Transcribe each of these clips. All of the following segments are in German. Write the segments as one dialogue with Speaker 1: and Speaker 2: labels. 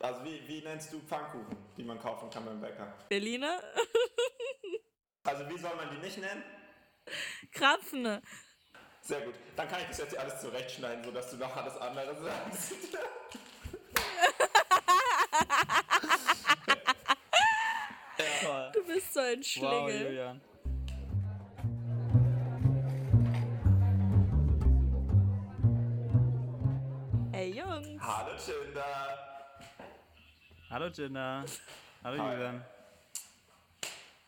Speaker 1: Also wie, wie nennst du Pfannkuchen, die man kaufen kann beim Bäcker?
Speaker 2: Berliner?
Speaker 1: Also wie soll man die nicht nennen?
Speaker 2: Krapfen.
Speaker 1: Sehr gut. Dann kann ich das jetzt hier alles zurechtschneiden, sodass du noch alles andere sagst.
Speaker 3: Toll.
Speaker 2: Du bist so ein
Speaker 3: Wow,
Speaker 2: Schlingel.
Speaker 3: Julian.
Speaker 1: Hallo
Speaker 3: Jenna. Hallo
Speaker 1: Hi.
Speaker 3: Julian.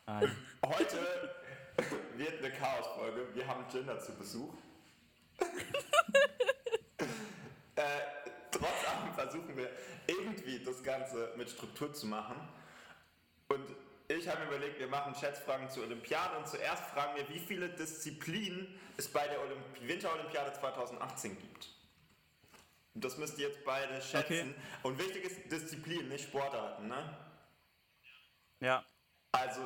Speaker 3: Hi.
Speaker 1: Heute wird eine Chaos-Folge. Wir haben Tinder zu Besuch. äh, trotz allem versuchen wir irgendwie das Ganze mit Struktur zu machen. Und ich habe mir überlegt, wir machen Schätzfragen zur Olympiade und zuerst fragen wir, wie viele Disziplinen es bei der Olymp Winterolympiade 2018 gibt. Das müsst ihr jetzt beide schätzen.
Speaker 3: Okay.
Speaker 1: Und wichtig ist Disziplin, nicht Sportarten, ne?
Speaker 3: Ja.
Speaker 1: Also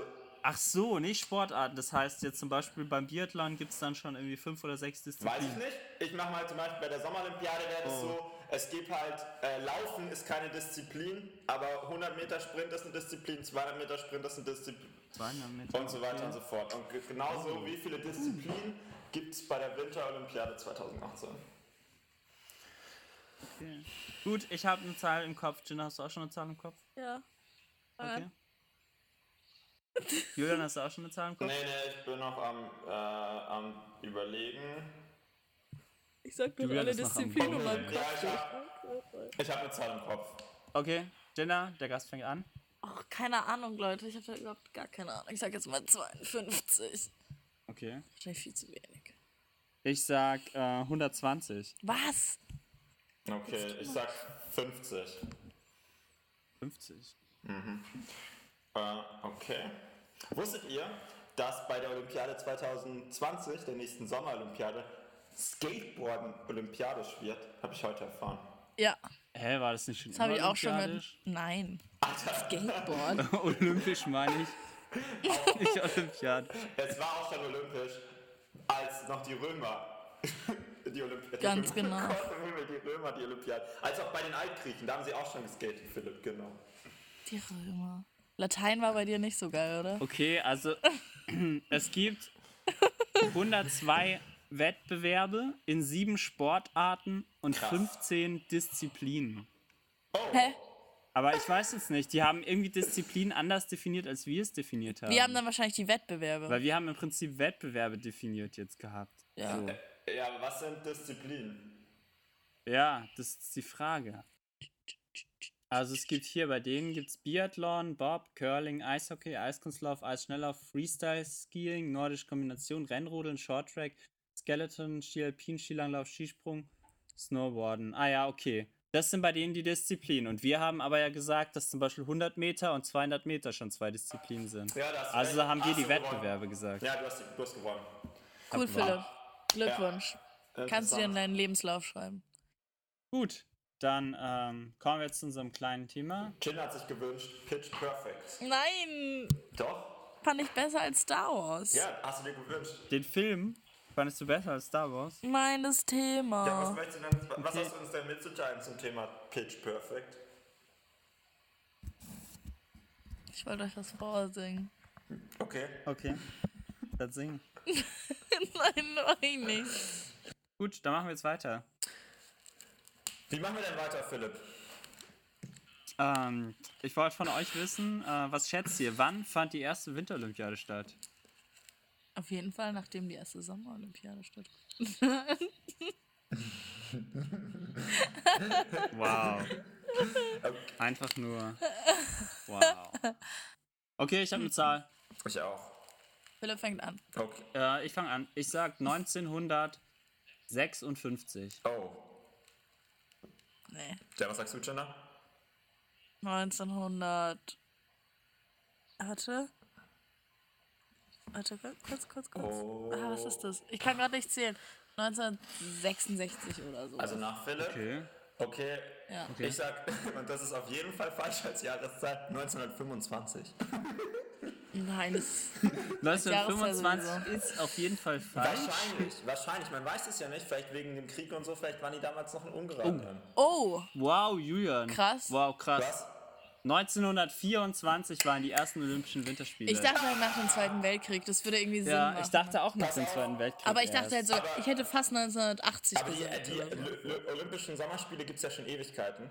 Speaker 3: Ach so, nicht Sportarten. Das heißt jetzt zum Beispiel beim Biathlon gibt es dann schon irgendwie fünf oder sechs
Speaker 1: Weiß ich
Speaker 3: Disziplinen.
Speaker 1: nicht. Ich mache mal zum Beispiel bei der Sommerolympiade wäre das
Speaker 3: Oh.
Speaker 1: so, es gibt halt, äh, Laufen ist keine Disziplin, aber 100 Meter Sprint ist eine Disziplin, 200 Meter Sprint ist eine Disziplin
Speaker 3: 200 Meter.
Speaker 1: und so weiter und so fort. Und ge- genauso wie viele Disziplinen gibt es bei der Winterolympiade 2018?
Speaker 3: Okay. Gut, ich habe eine Zahl im Kopf. Jenna, hast du auch schon eine Zahl im Kopf?
Speaker 2: Ja.
Speaker 3: Okay. Julian, hast du auch schon eine Zahl im Kopf?
Speaker 1: Nee, nee, ich bin noch am, äh, am überlegen.
Speaker 2: Ich sag nur alle
Speaker 3: ist noch am
Speaker 2: Disziplinen in meinem
Speaker 1: Ja,
Speaker 2: Kopf.
Speaker 1: ich hab, ich hab eine Zahl im Kopf.
Speaker 3: Okay, Jenna, der Gast fängt an.
Speaker 2: Ach, keine Ahnung, Leute. Ich habe da überhaupt gar keine Ahnung. Ich sag jetzt mal 52.
Speaker 3: Okay.
Speaker 2: Wahrscheinlich viel zu wenig.
Speaker 3: Ich sag äh, 120.
Speaker 2: Was?
Speaker 1: Okay, ich sag 50.
Speaker 3: 50.
Speaker 1: Äh, okay. Wusstet ihr, dass bei der Olympiade 2020, der nächsten Sommerolympiade, Skateboarden olympiadisch wird? Habe ich heute erfahren.
Speaker 2: Ja,
Speaker 3: Hä, war das nicht schon
Speaker 2: das habe ich auch schon gehört.
Speaker 3: olympiadisch?
Speaker 2: Nein. Skateboard.
Speaker 3: Olympisch meine ich. nicht Olympiade.
Speaker 1: Es war auch schon olympisch, als noch die Römer die Olympiade.
Speaker 2: Ganz genau.
Speaker 1: Die Römer die Olympiade. Als auch bei den Altgriechen, da haben sie auch schon geskatet, Philipp, genau.
Speaker 2: Die Römer. Latein war bei dir nicht so geil, oder?
Speaker 3: Okay, also es gibt 102 Wettbewerbe in sieben Sportarten und
Speaker 1: Krass.
Speaker 3: 15 Disziplinen.
Speaker 2: Hä?
Speaker 3: Aber ich weiß jetzt nicht, die haben irgendwie Disziplinen anders definiert, als wir es definiert haben.
Speaker 2: Wir haben dann wahrscheinlich die Wettbewerbe.
Speaker 3: Weil wir haben im Prinzip Wettbewerbe definiert jetzt gehabt.
Speaker 2: Ja.
Speaker 3: So.
Speaker 1: Ja, aber was sind Disziplinen?
Speaker 3: Ja, das ist die Frage. Also es gibt hier, bei denen gibt es Biathlon, Bob, Curling, Eishockey, Eiskunstlauf, Eisschnelllauf, Freestyle, Skiing, Nordische Kombination, Rennrodeln, Shorttrack, Skeleton, Ski Alpin, Skilanglauf, Skisprung, Snowboarden. Ah ja, okay. Das sind bei denen die Disziplinen. Und wir haben aber ja gesagt, dass zum Beispiel 100 Meter und 200 Meter schon zwei Disziplinen sind.
Speaker 1: Ja, das
Speaker 3: Also haben wir die
Speaker 1: gewonnen.
Speaker 3: Wettbewerbe gesagt.
Speaker 1: Ja, du hast, du hast gewonnen.
Speaker 2: Cool, Philipp. Glückwunsch. Kannst du dir in deinen Lebenslauf schreiben.
Speaker 3: Gut, dann ähm, kommen wir jetzt zu unserem kleinen Thema.
Speaker 1: Jin hat sich gewünscht, Pitch Perfect.
Speaker 2: Nein!
Speaker 1: Doch?
Speaker 2: Fand ich besser als Star Wars.
Speaker 1: Ja, hast du dir gewünscht.
Speaker 3: Den Film fandest du besser als Star Wars?
Speaker 2: Nein, das Thema.
Speaker 1: Ja, was, möchtest du denn, was
Speaker 3: Okay.
Speaker 1: hast du uns denn mitzuteilen zum Thema Pitch Perfect?
Speaker 2: Ich wollte euch was vorsingen.
Speaker 1: Okay.
Speaker 3: Okay. Dann singen.
Speaker 2: Nein, nein, nicht.
Speaker 3: Gut, dann machen wir jetzt weiter.
Speaker 1: Wie machen wir denn weiter, Philipp?
Speaker 3: Ähm, ich wollte von euch wissen, äh, was schätzt ihr? Wann fand die erste Winterolympiade statt?
Speaker 2: Auf jeden Fall, nachdem die erste Sommerolympiade stattfand.
Speaker 3: Wow. Einfach nur. Wow. Okay, ich habe eine Zahl.
Speaker 1: Ich auch.
Speaker 2: Philipp fängt an.
Speaker 1: Okay.
Speaker 3: Äh, ich fange an. Ich sag 1956.
Speaker 1: Oh.
Speaker 2: Nee.
Speaker 1: Ja, was sagst du, Jenna?
Speaker 2: 1900. Warte. Warte, kurz, kurz, kurz. kurz.
Speaker 1: Oh.
Speaker 2: Ah, was ist das? Ich kann gerade nicht zählen. 1966 oder so.
Speaker 1: Also nach Philipp?
Speaker 3: Okay.
Speaker 1: Okay.
Speaker 2: Ja.
Speaker 1: Ich sag, und das ist auf jeden Fall falsch als Jahreszahl, 1925.
Speaker 2: Nein, das
Speaker 3: 1925 ist auf jeden Fall falsch.
Speaker 1: Wahrscheinlich, wahrscheinlich. Man weiß es ja nicht. Vielleicht wegen dem Krieg und so. Vielleicht waren die damals noch in Ungarn.
Speaker 2: Oh,
Speaker 3: Wow, Julian.
Speaker 2: Krass.
Speaker 3: Wow, krass.
Speaker 1: Was?
Speaker 3: 1924 waren die ersten Olympischen Winterspiele.
Speaker 2: ich dachte halt nach dem Zweiten Weltkrieg, das würde irgendwie Sinn
Speaker 3: ja,
Speaker 2: machen.
Speaker 3: ich dachte auch nach dem. Zweiten Weltkrieg.
Speaker 2: aber ich dachte halt so, ich hätte fast 1980
Speaker 1: Aber die,
Speaker 2: gesagt.
Speaker 1: die L- Olympischen Sommerspiele gibt es ja schon Ewigkeiten.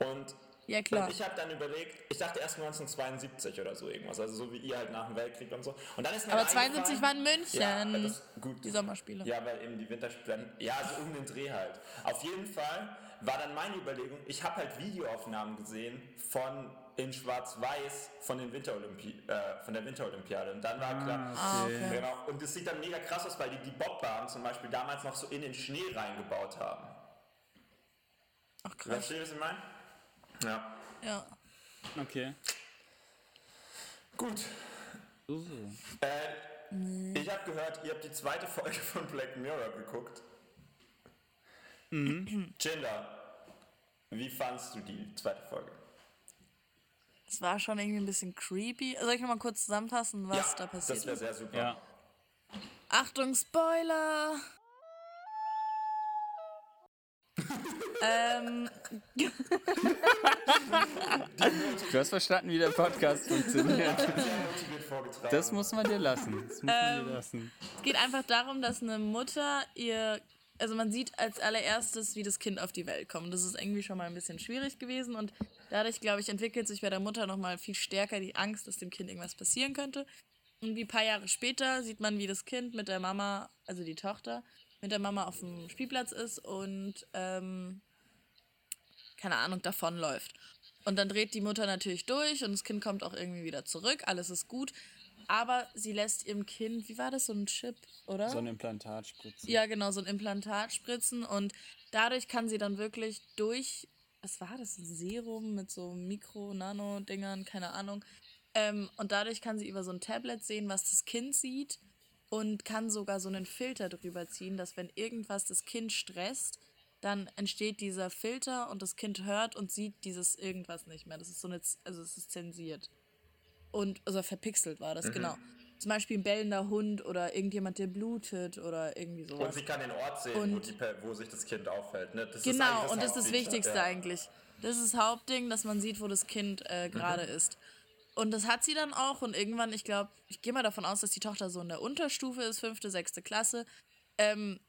Speaker 1: Und,
Speaker 2: Ja, klar.
Speaker 1: und ich habe dann überlegt, ich dachte erst 1972 oder so irgendwas. Also so wie ihr halt nach dem Weltkrieg und so. Und dann ist mir
Speaker 2: Aber
Speaker 1: eingefallen-
Speaker 2: 72 war in München.
Speaker 1: Ja, das, gut.
Speaker 2: Die Sommerspiele.
Speaker 1: Ja, weil eben die Winterspiele, ja, so um den Dreh halt. Auf jeden Fall war dann meine Überlegung, ich habe halt Videoaufnahmen gesehen von in Schwarz-Weiß von, den Winterolympi äh, von der Winterolympiade. Und dann war klar,
Speaker 2: Ah, okay.
Speaker 1: genau, und es sieht dann mega krass aus, weil die die Bobbahn zum Beispiel damals noch so in den Schnee reingebaut haben.
Speaker 2: Ach krass.
Speaker 1: Verstehst du, was ich meine? Ja.
Speaker 2: Ja.
Speaker 3: Okay.
Speaker 1: Gut.
Speaker 3: So, so.
Speaker 1: Äh, Ich habe gehört, ihr habt die zweite Folge von Black Mirror geguckt.
Speaker 3: Mhm.
Speaker 1: Jinder, wie fandst du die zweite Folge?
Speaker 2: Es war schon irgendwie ein bisschen creepy. Soll ich noch mal kurz zusammenfassen, was da passiert
Speaker 1: Das wäre
Speaker 2: ist?
Speaker 1: sehr super.
Speaker 3: Ja.
Speaker 2: Achtung, Spoiler! Ähm,
Speaker 3: Du hast verstanden, wie der Podcast funktioniert. Das muss man dir lassen. Das muss man dir lassen.
Speaker 2: es geht einfach darum, dass eine Mutter ihr, also man sieht als allererstes, wie das Kind auf die Welt kommt. Das ist irgendwie schon mal ein bisschen schwierig gewesen und dadurch, glaube ich, entwickelt sich bei der Mutter noch mal viel stärker die Angst, dass dem Kind irgendwas passieren könnte. Und wie ein paar Jahre später sieht man, wie das Kind mit der Mama, also die Tochter, mit der Mama auf dem Spielplatz ist und ähm, keine Ahnung, davonläuft. Und dann dreht die Mutter natürlich durch und das Kind kommt auch irgendwie wieder zurück, alles ist gut. Aber sie lässt ihrem Kind, wie war das, so ein Chip, oder?
Speaker 3: So ein Implantat spritzen.
Speaker 2: ja, genau, so ein Implantat spritzen und dadurch kann sie dann wirklich durch, was war das, ein Serum mit so Mikro-Nano-Dingern, keine Ahnung. Ähm, und dadurch kann sie über so ein Tablet sehen, was das Kind sieht und kann sogar so einen Filter drüber ziehen, dass wenn irgendwas das Kind stresst, dann entsteht dieser Filter und das Kind hört und sieht dieses irgendwas nicht mehr. Das ist so eine, also es ist zensiert. Und, also verpixelt war das, genau. Zum Beispiel ein bellender Hund oder irgendjemand, der blutet oder irgendwie
Speaker 1: Und
Speaker 2: sowas.
Speaker 1: sie kann den Ort sehen, wo,
Speaker 2: Und-
Speaker 1: die, Per- wo sich das Kind aufhält. Ne? Das
Speaker 2: Genau,
Speaker 1: eigentlich
Speaker 2: und das ist das Wichtigste
Speaker 1: ja.
Speaker 2: eigentlich. Das ist das Hauptding, dass man sieht, wo das Kind äh, gerade ist. Und das hat sie dann auch und irgendwann, ich glaube, ich gehe mal davon aus, dass die Tochter so in der Unterstufe ist, fünfte, sechste Klasse, ähm,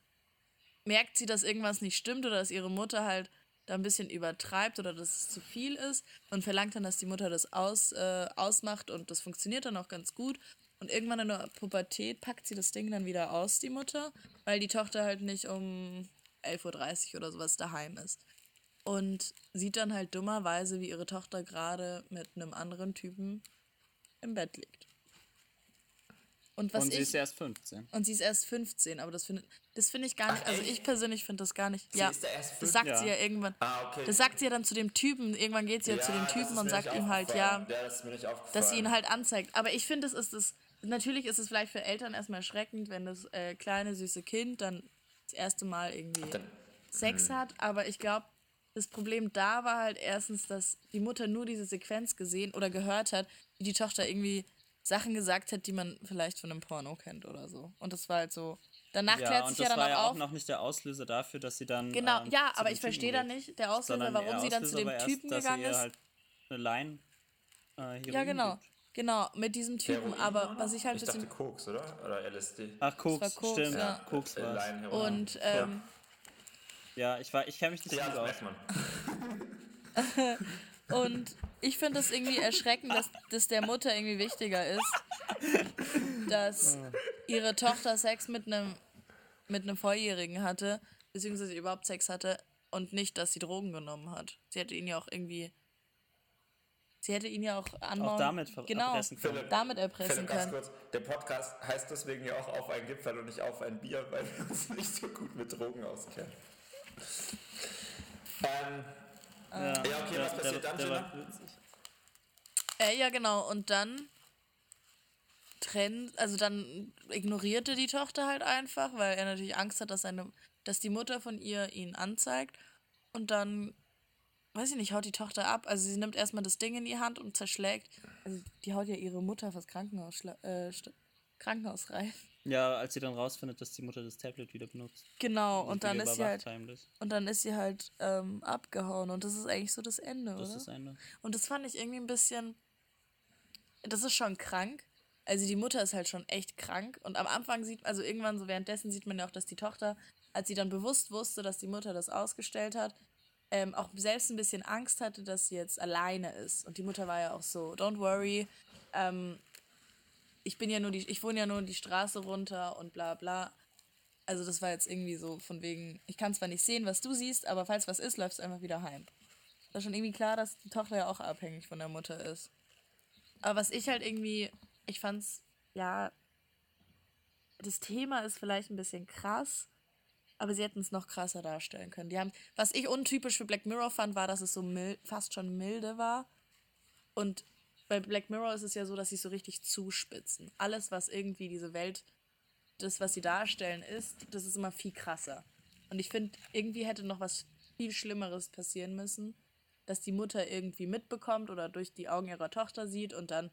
Speaker 2: merkt sie, dass irgendwas nicht stimmt oder dass ihre Mutter halt da ein bisschen übertreibt oder dass es zu viel ist und verlangt dann, dass die Mutter das aus, äh, ausmacht und das funktioniert dann auch ganz gut. Und irgendwann in der Pubertät packt sie das Ding dann wieder aus, die Mutter, weil die Tochter halt nicht um 11.30 Uhr oder sowas daheim ist. Und sieht dann halt dummerweise, wie ihre Tochter gerade mit einem anderen Typen im Bett liegt. Und was
Speaker 3: Und sie
Speaker 2: ich.
Speaker 3: ist erst 15.
Speaker 2: Und sie ist erst 15, aber das finde das find ich gar nicht.
Speaker 1: Ach,
Speaker 2: also ich persönlich finde das gar nicht.
Speaker 1: Sie
Speaker 2: ja,
Speaker 1: ist da erst
Speaker 2: das
Speaker 1: 15?
Speaker 2: sagt sie
Speaker 3: Ja.
Speaker 2: ja irgendwann.
Speaker 1: Ah, okay.
Speaker 2: Das sagt sie ja dann zu dem Typen. Irgendwann geht sie ja, zu dem
Speaker 1: das
Speaker 2: Typen und sagt ihm halt, ja.
Speaker 1: Ja, das
Speaker 2: dass sie ihn halt anzeigt. Aber ich finde, es ist es. Natürlich ist es vielleicht für Eltern erstmal erschreckend, wenn das äh, kleine süße Kind dann das erste Mal irgendwie
Speaker 1: Dann-
Speaker 2: Sex
Speaker 1: Mhm.
Speaker 2: hat. Aber ich glaube, das Problem da war halt erstens, dass die Mutter nur diese Sequenz gesehen oder gehört hat, wie die Tochter irgendwie Sachen gesagt hat, die man vielleicht von einem Porno kennt oder so. Und das war halt so. Danach
Speaker 3: Ja,
Speaker 2: klärt sich
Speaker 3: das
Speaker 2: ja dann
Speaker 3: war
Speaker 2: auch
Speaker 3: ja auch noch nicht der Auslöser dafür, dass sie dann.
Speaker 2: Genau,
Speaker 3: ähm,
Speaker 2: ja,
Speaker 3: zu
Speaker 2: aber ich verstehe
Speaker 3: geht.
Speaker 2: nicht, der Auslöser, warum sie dann zu dem
Speaker 3: war erst,
Speaker 2: Typen
Speaker 3: dass
Speaker 2: gegangen ist.
Speaker 3: Halt eine Line, äh,
Speaker 2: ja, genau.
Speaker 3: gibt.
Speaker 2: Genau, mit diesem Typen.
Speaker 1: Heroin
Speaker 2: aber
Speaker 1: oder?
Speaker 2: was ich halt
Speaker 1: Ich dachte Koks, oder? Oder LSD.
Speaker 3: Ach, Koks,
Speaker 2: war Koks,
Speaker 3: stimmt.
Speaker 2: ja.
Speaker 3: Koks
Speaker 1: Heroin.
Speaker 2: Und ähm,
Speaker 3: Ja, ich, war- ich kenne mich nicht
Speaker 1: ja,
Speaker 3: aus.
Speaker 2: Und ich finde es irgendwie erschreckend, dass das der Mutter irgendwie wichtiger ist, dass ihre Tochter Sex mit einem mit einem Volljährigen hatte, beziehungsweise überhaupt Sex hatte und nicht, dass sie Drogen genommen hat. Sie hätte ihn ja auch irgendwie. Sie hätte ihn ja auch anmachen
Speaker 3: Auch damit ver-
Speaker 2: genau,
Speaker 3: erpressen können.
Speaker 1: Philipp,
Speaker 2: damit erpressen
Speaker 1: Philipp, ganz
Speaker 2: können.
Speaker 1: kurz. Der Podcast heißt deswegen ja auch auf ein Gipfel und nicht auf ein Bier, weil wir uns nicht so gut mit Drogen auskennen. Ähm,
Speaker 3: Ja,
Speaker 1: Ja, okay, was
Speaker 3: der-
Speaker 1: passiert
Speaker 3: der,
Speaker 1: dann,
Speaker 3: der
Speaker 1: Gina?
Speaker 3: witzig.
Speaker 2: Äh, ja, genau. Und dann trennt, also dann ignorierte die Tochter halt einfach, weil er natürlich Angst hat, dass seine, dass die Mutter von ihr ihn anzeigt. Und dann, weiß ich nicht, haut die Tochter ab. Also sie nimmt erstmal das Ding in die Hand und zerschlägt also die haut ja ihre Mutter fürs Krankenhaus, äh, st- Krankenhaus rein.
Speaker 3: Ja, als sie dann rausfindet, dass die Mutter das Tablet wieder benutzt.
Speaker 2: Genau, und dann
Speaker 3: wieder
Speaker 2: ist sie halt,
Speaker 3: heimlich.
Speaker 2: und dann ist sie halt ähm, abgehauen und das ist eigentlich so das Ende,
Speaker 3: Das
Speaker 2: oder?
Speaker 3: ist Ende.
Speaker 2: Und das fand ich irgendwie ein bisschen. Das ist schon krank. Also die Mutter ist halt schon echt krank. Und am Anfang sieht, also irgendwann so währenddessen sieht man ja auch, dass die Tochter, als sie dann bewusst wusste, dass die Mutter das ausgestellt hat, ähm, auch selbst ein bisschen Angst hatte, dass sie jetzt alleine ist. Und die Mutter war ja auch so, don't worry, ähm, ich bin ja nur die, ich wohne ja nur die Straße runter und bla bla. Also das war jetzt irgendwie so von wegen, ich kann zwar nicht sehen, was du siehst, aber falls was ist, läufst du einfach wieder heim. Ist schon irgendwie klar, dass die Tochter ja auch abhängig von der Mutter ist. Aber was ich halt irgendwie, ich fand's, ja, das Thema ist vielleicht ein bisschen krass, aber sie hätten es noch krasser darstellen können. Die haben, was ich untypisch für Black Mirror fand, war, dass es so mild, fast schon milde war. Und bei Black Mirror ist es ja so, dass sie so richtig zuspitzen. Alles, was irgendwie diese Welt, das, was sie darstellen, ist, das ist immer viel krasser. Und ich finde, irgendwie hätte noch was viel Schlimmeres passieren müssen, dass die Mutter irgendwie mitbekommt oder durch die Augen ihrer Tochter sieht und dann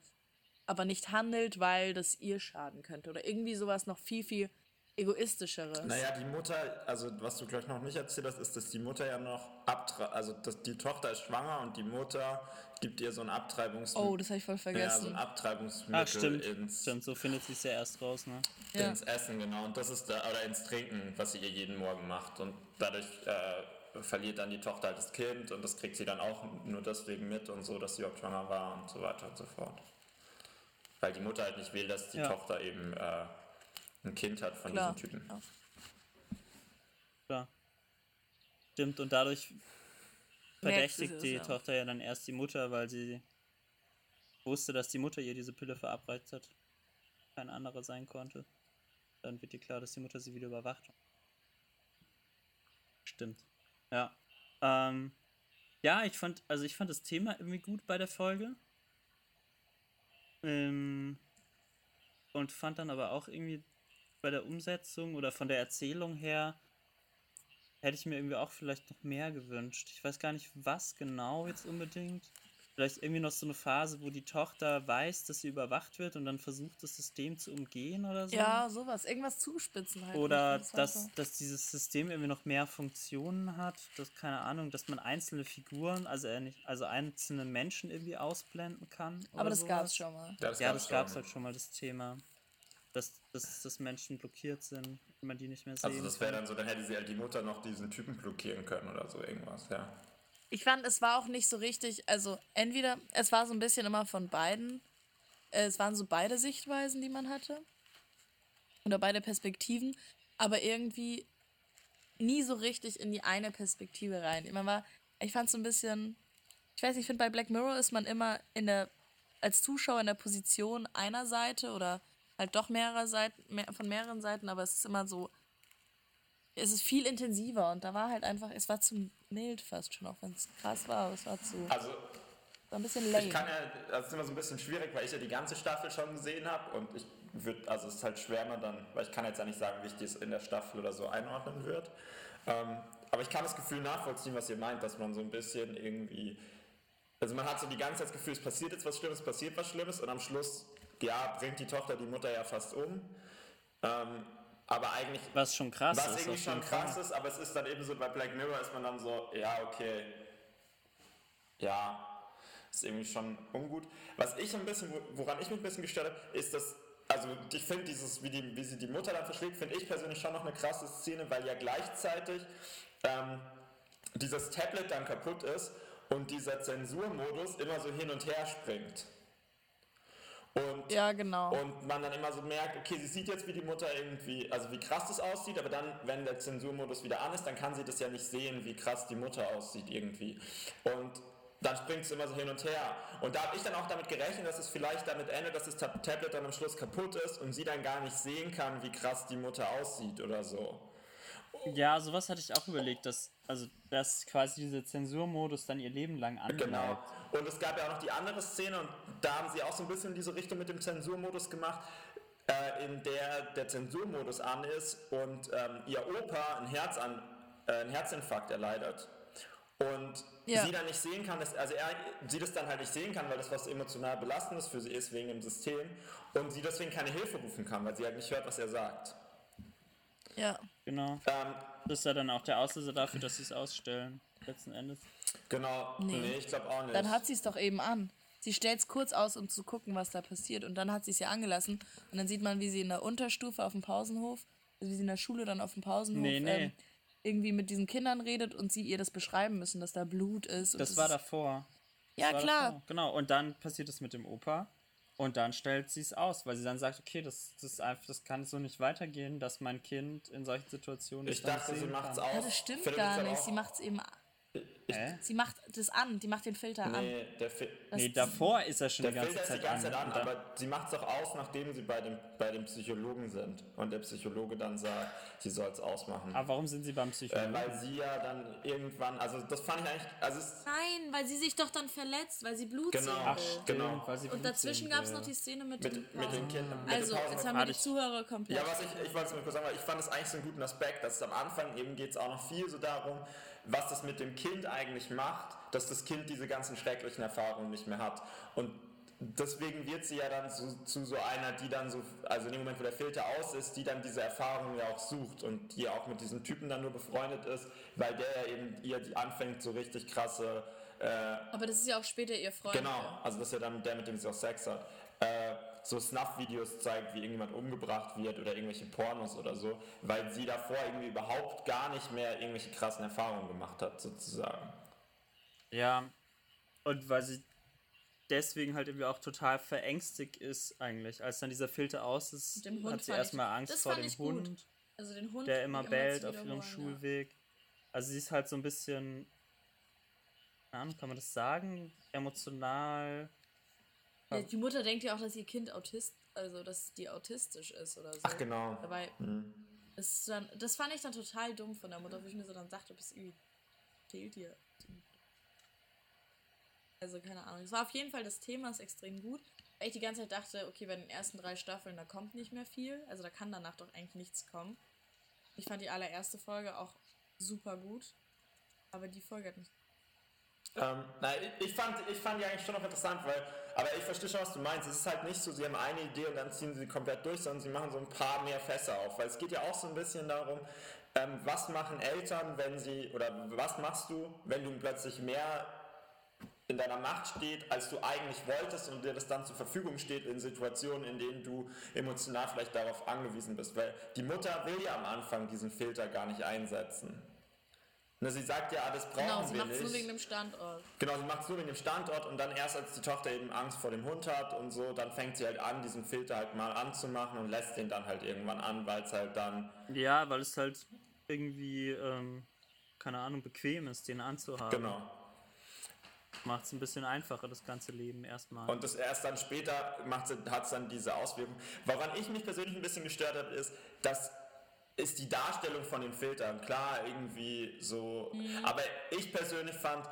Speaker 2: aber nicht handelt, weil das ihr schaden könnte. Oder irgendwie sowas noch viel, viel egoistischeres.
Speaker 1: Naja, die Mutter, also was du gleich noch nicht erzählt hast, ist, dass die Mutter ja noch abtreibt, also dass die Tochter ist schwanger und die Mutter gibt ihr so ein Abtreibungsmittel.
Speaker 2: Oh, das habe ich voll
Speaker 1: ja, so
Speaker 2: vergessen.
Speaker 1: ein Abtreibungsmittel
Speaker 3: Ah, stimmt.
Speaker 1: ins,
Speaker 3: Stimmt, so findet sie es ja erst raus, ne?
Speaker 2: Ja.
Speaker 1: ins Essen, genau. Und das ist da, oder ins Trinken, was sie ihr jeden Morgen macht. Und dadurch äh, verliert dann die Tochter halt das Kind und das kriegt sie dann auch nur deswegen mit und so, dass sie überhaupt schwanger war und so weiter und so fort. Weil die Mutter halt nicht will, dass die
Speaker 3: Ja.
Speaker 1: Tochter eben äh, ein Kind hat von
Speaker 2: Klar.
Speaker 1: diesem Typen.
Speaker 2: Ja.
Speaker 3: Klar. Stimmt, und dadurch verdächtigt die
Speaker 2: ja.
Speaker 3: Tochter ja dann erst die Mutter, weil sie wusste, dass die Mutter ihr diese Pille verabreicht hat. Kein anderer sein konnte. Dann wird ihr klar, dass die Mutter sie wieder überwacht. Stimmt. Ja. Ähm, ja, ich fand, also ich fand das Thema irgendwie gut bei der Folge. Ähm, und fand dann aber auch irgendwie bei der Umsetzung oder von der Erzählung her hätte ich mir irgendwie auch vielleicht noch mehr gewünscht. Ich weiß gar nicht, was genau jetzt unbedingt. Vielleicht irgendwie noch so eine Phase, wo die Tochter weiß, dass sie überwacht wird und dann versucht, das System zu umgehen oder so.
Speaker 2: Ja, sowas. Irgendwas zuspitzen halt.
Speaker 3: Oder
Speaker 2: Das
Speaker 3: dass,
Speaker 2: so.
Speaker 3: dass dieses System irgendwie noch mehr Funktionen hat, dass, keine Ahnung, dass man einzelne Figuren, also, nicht, also einzelne Menschen irgendwie ausblenden kann.
Speaker 2: Aber das gab's
Speaker 3: sowas.
Speaker 2: schon mal.
Speaker 3: Ja, das gab es halt schon mal, das Thema. Dass, dass, dass Menschen blockiert sind, wenn man die nicht mehr sehen
Speaker 1: Also das wäre dann so, dann hätte sie halt die Mutter noch diesen Typen blockieren können oder so irgendwas, ja.
Speaker 2: Ich fand, es war auch nicht so richtig, also entweder, es war so ein bisschen immer von beiden, äh, es waren so beide Sichtweisen, die man hatte. Oder beide Perspektiven, aber irgendwie nie so richtig in die eine Perspektive rein. Man war, ich fand so ein bisschen, ich weiß nicht, ich finde bei Black Mirror ist man immer in der, als Zuschauer in der Position einer Seite oder halt doch mehrerer Seiten, mehr, von mehreren Seiten, aber es ist immer so, es ist viel intensiver und da war halt einfach, es war zu mild fast schon, auch wenn es krass war, aber es war zu,
Speaker 1: Also
Speaker 2: war ein bisschen lame.
Speaker 1: ich kann ja, das ist immer so ein bisschen schwierig, weil ich ja die ganze Staffel schon gesehen habe und ich würde, also es ist halt schwer man dann, weil ich kann jetzt ja nicht sagen, wie ich das in der Staffel oder so einordnen wird. Ähm, aber ich kann das Gefühl nachvollziehen, was ihr meint, dass man so ein bisschen irgendwie, also man hat so die ganze Zeit das Gefühl, es passiert jetzt was Schlimmes, passiert was Schlimmes und am Schluss, ja, bringt die Tochter die Mutter ja fast um. Ähm, aber eigentlich
Speaker 3: Was schon krass
Speaker 1: Was
Speaker 3: ist.
Speaker 1: irgendwie
Speaker 3: auf
Speaker 1: schon
Speaker 3: Fall.
Speaker 1: krass ist, aber es ist dann eben so, bei Black Mirror ist man dann so, ja, okay. Ja, ist irgendwie schon ungut. Was ich ein bisschen, woran ich mich ein bisschen gestört habe, ist, dass, also ich finde dieses, wie, die, wie sie die Mutter dann verschlägt, finde ich persönlich schon noch eine krasse Szene, weil ja gleichzeitig ähm, dieses Tablet dann kaputt ist und dieser Zensurmodus immer so hin und her springt. Und
Speaker 2: ja, genau.
Speaker 1: und man dann immer so merkt, okay, sie sieht jetzt, wie die Mutter irgendwie, also wie krass das aussieht, aber dann, wenn der Zensurmodus wieder an ist, dann kann sie das ja nicht sehen, wie krass die Mutter aussieht irgendwie. Und dann springt es immer so hin und her. Und da habe ich dann auch damit gerechnet, dass es vielleicht damit endet, dass das Tab Tablet dann am Schluss kaputt ist und sie dann gar nicht sehen kann, wie krass die Mutter aussieht oder so.
Speaker 3: Ja, sowas hatte ich auch überlegt, dass, also, dass quasi dieser Zensurmodus dann ihr Leben lang anbleibt.
Speaker 1: Genau. Und es gab ja auch noch die andere Szene und da haben sie auch so ein bisschen in diese Richtung mit dem Zensurmodus gemacht, äh, in der der Zensurmodus an ist und ähm, ihr Opa einen, Herzan äh, einen Herzinfarkt erleidet. und
Speaker 2: Ja.
Speaker 1: sie dann nicht sehen kann, dass, also er sie das dann halt nicht sehen kann, weil das was emotional belastendes für sie ist wegen dem System und sie deswegen keine Hilfe rufen kann, weil sie halt nicht hört, was er sagt.
Speaker 3: Genau.
Speaker 1: Ähm,
Speaker 3: Das ist ja dann auch der Auslöser dafür, dass sie es ausstellen. Letzten Endes.
Speaker 1: genau, nee,
Speaker 2: Nee.
Speaker 1: ich glaube auch nicht.
Speaker 2: Dann hat sie es doch eben an. Sie stellt es kurz aus, um zu gucken, was da passiert. Und dann hat sie es ja angelassen. Und dann sieht man, wie sie in der Unterstufe auf dem Pausenhof, also wie sie in der Schule dann auf dem Pausenhof
Speaker 3: Nee, nee.
Speaker 2: Ähm, irgendwie mit diesen Kindern redet und sie ihr das beschreiben müssen, dass da Blut ist. Und
Speaker 3: Das war davor.
Speaker 2: Ja,
Speaker 3: war
Speaker 2: klar.
Speaker 3: davor. Genau. Und dann passiert es mit dem Opa. Und dann stellt sie es aus, weil sie dann sagt, okay, das, das, ist einfach, das kann so nicht weitergehen, dass mein Kind in solchen Situationen
Speaker 1: ich dachte,
Speaker 3: nicht
Speaker 1: sie macht's
Speaker 3: kann.
Speaker 1: aus.
Speaker 2: Ja, das stimmt
Speaker 1: Philipp
Speaker 2: gar nicht.
Speaker 1: auch-
Speaker 2: Sie macht es eben.
Speaker 3: Hä?
Speaker 2: Sie macht das an. Die macht den Filter an.
Speaker 1: Nee, der, Fi
Speaker 2: Das-
Speaker 3: Nee, davor ist er schon
Speaker 1: der
Speaker 3: die ganze
Speaker 1: Filter ist
Speaker 3: Zeit
Speaker 1: die ganze Zeit an, aber sie macht es auch aus, nachdem sie bei dem, bei dem Psychologen sind. Und der Psychologe dann sagt, sie soll es ausmachen.
Speaker 3: Aber warum sind sie beim
Speaker 1: Äh,
Speaker 3: Psychologen?
Speaker 1: weil sie ja dann irgendwann, also das fand ich eigentlich, also es,
Speaker 2: Nein, weil sie sich doch dann verletzt, weil sie Blut
Speaker 1: Genau.
Speaker 2: sehen
Speaker 1: Ach.
Speaker 3: Stimmt,
Speaker 1: genau.
Speaker 3: weil sie
Speaker 2: Und dazwischen gab es noch die Szene mit,
Speaker 1: mit,
Speaker 2: dem
Speaker 1: mit den Kindern. Mit
Speaker 2: Also,
Speaker 1: den
Speaker 2: jetzt haben wir die Zuhörer komplett.
Speaker 1: Ja, was ich, ich wollte es nur kurz sagen, weil ich fand es eigentlich so einen guten Aspekt, dass es am Anfang eben geht es auch noch viel so darum, was das mit dem Kind eigentlich macht, dass das Kind diese ganzen schrecklichen Erfahrungen nicht mehr hat. Und deswegen wird sie ja dann zu, zu so einer, die dann so, also in dem Moment, wo der Filter aus ist, die dann diese Erfahrungen ja auch sucht und die auch mit diesem Typen dann nur befreundet ist, weil der ja eben ihr die anfängt, so richtig krasse
Speaker 2: Aber das ist ja auch später ihr Freund.
Speaker 1: Genau, also das ist ja dann der, mit dem sie auch Sex hat. Äh, so Snuff-Videos zeigt, wie irgendjemand umgebracht wird oder irgendwelche Pornos oder so, weil sie davor irgendwie überhaupt gar nicht mehr irgendwelche krassen Erfahrungen gemacht hat, sozusagen.
Speaker 3: Ja, und weil sie deswegen halt irgendwie auch total verängstigt ist eigentlich. Als dann dieser Filter aus ist,
Speaker 2: Mit dem Hund
Speaker 3: hat sie erstmal
Speaker 2: ich-
Speaker 3: Angst vor dem. Hund,
Speaker 2: Also den Hund.
Speaker 3: der immer bellt auf ihrem Schulweg. Also sie ist halt so ein bisschen, keine Ahnung, kann man das sagen? Emotional.
Speaker 2: Ja. Die Mutter denkt ja auch, dass ihr Kind Autist, also dass die autistisch ist oder so.
Speaker 1: Ach genau.
Speaker 2: Dabei ist dann, das fand ich dann total dumm von der Mutter, wo ich mir so dann dachte, bis irgendwie fehlt dir. Also keine Ahnung. Es war auf jeden Fall das Thema ist extrem gut. Weil ich die ganze Zeit dachte, okay, bei den ersten drei Staffeln, da kommt nicht mehr viel. Also da kann danach doch eigentlich nichts kommen. Ich fand die allererste Folge auch super gut. Aber die Folge hat mich.
Speaker 1: Ähm, nein, ich, fand, ich fand die eigentlich schon noch interessant, weil, aber ich verstehe schon, was du meinst. Es ist halt nicht so, sie haben eine Idee und dann ziehen sie komplett durch, sondern sie machen so ein paar mehr Fässer auf. Weil es geht ja auch so ein bisschen darum, ähm, was machen Eltern, wenn sie, oder was machst du, wenn du plötzlich mehr in deiner Macht steht, als du eigentlich wolltest und dir das dann zur Verfügung steht in Situationen, in denen du emotional vielleicht darauf angewiesen bist. Weil die Mutter will ja am Anfang diesen Filter gar nicht einsetzen. Ne, sie sagt ja, das brauchen
Speaker 2: Genau, sie
Speaker 1: wir
Speaker 2: macht es
Speaker 1: nicht.
Speaker 2: nur wegen dem Standort.
Speaker 1: Genau, sie macht es nur wegen dem Standort und dann erst als die Tochter eben Angst vor dem Hund hat und so, dann fängt sie halt an, diesen Filter halt mal anzumachen und lässt den dann halt irgendwann an, weil es halt dann,
Speaker 3: Ja, weil es halt irgendwie, ähm, keine Ahnung, bequem ist, den anzuhaben.
Speaker 1: genau.
Speaker 3: Macht es ein bisschen einfacher, das ganze Leben erstmal.
Speaker 1: Und das erst dann später hat es dann diese Auswirkung. Woran ich mich persönlich ein bisschen gestört habe, ist, dass ist die Darstellung von den Filtern. Klar, irgendwie so. Aber ich persönlich fand,